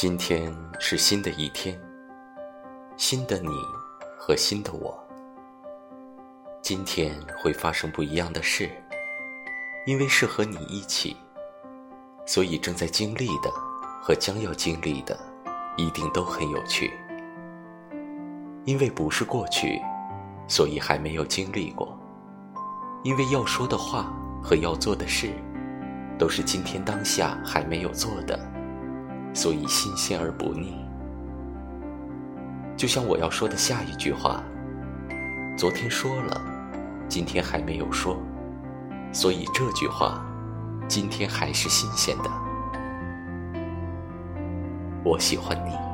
今天是新的一天，新的你和新的我。今天会发生不一样的事，因为是和你一起，所以正在经历的和将要经历的，一定都很有趣。因为不是过去，所以还没有经历过。因为要说的话和要做的事，都是今天当下还没有做的。所以新鲜而不腻，就像我要说的下一句话。昨天说了，今天还没有说，所以这句话，今天还是新鲜的。我喜欢你。